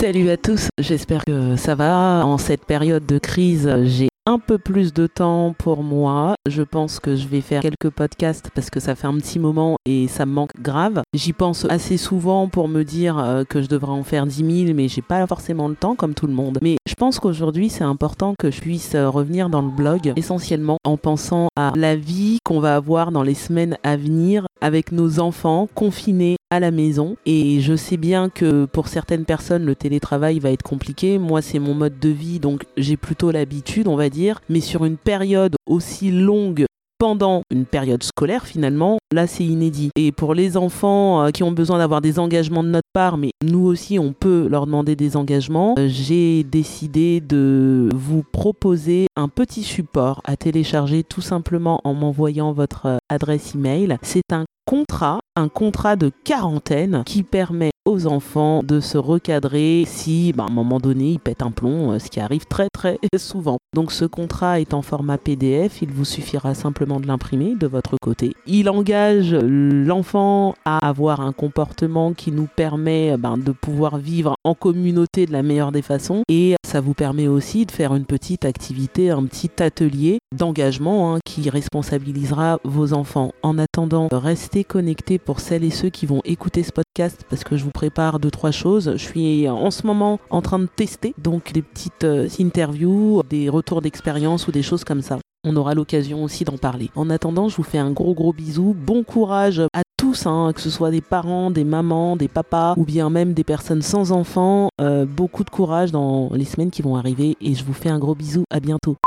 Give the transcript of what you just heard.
Salut à tous, j'espère que ça va. En cette période de crise, j'ai un peu plus de temps pour moi. Je pense que je vais faire quelques podcasts parce que ça fait un petit moment et ça me manque grave. J'y pense assez souvent pour me dire euh, que je devrais en faire 10 000, mais j'ai pas forcément le temps comme tout le monde. Mais je pense qu'aujourd'hui c'est important que je puisse euh, revenir dans le blog essentiellement en pensant à la vie qu'on va avoir dans les semaines à venir avec nos enfants confinés à la maison. Et je sais bien que pour certaines personnes, le télétravail va être compliqué. Moi, c'est mon mode de vie, donc j'ai plutôt l'habitude, on va dire. Mais sur une période aussi longue pendant une période scolaire finalement, là c'est inédit. Et pour les enfants euh, qui ont besoin d'avoir des engagements de notre part, mais nous aussi on peut leur demander des engagements, euh, j'ai décidé de vous proposer un petit support à télécharger tout simplement en m'envoyant votre euh, adresse email. C'est un contrat, un contrat de quarantaine qui permet aux enfants de se recadrer si bah, à un moment donné ils pètent un plomb, euh, ce qui arrive très très souvent. Donc ce contrat est en format PDF, il vous suffira simplement de l'imprimer de votre côté. Il engage l'enfant à avoir un comportement qui nous permet bah, de pouvoir vivre en communauté de la meilleure des façons et ça vous permet aussi de faire une petite activité, un petit atelier d'engagement hein, qui responsabilisera vos enfants. En attendant, restez connectés pour celles et ceux qui vont écouter ce podcast parce que je vous prépare deux trois choses. Je suis en ce moment en train de tester donc des petites euh, interviews, des retours d'expérience ou des choses comme ça. On aura l'occasion aussi d'en parler. En attendant, je vous fais un gros gros bisou. Bon courage à tous, hein, que ce soit des parents, des mamans, des papas ou bien même des personnes sans enfants. Euh, beaucoup de courage dans les semaines qui vont arriver et je vous fais un gros bisou. À bientôt.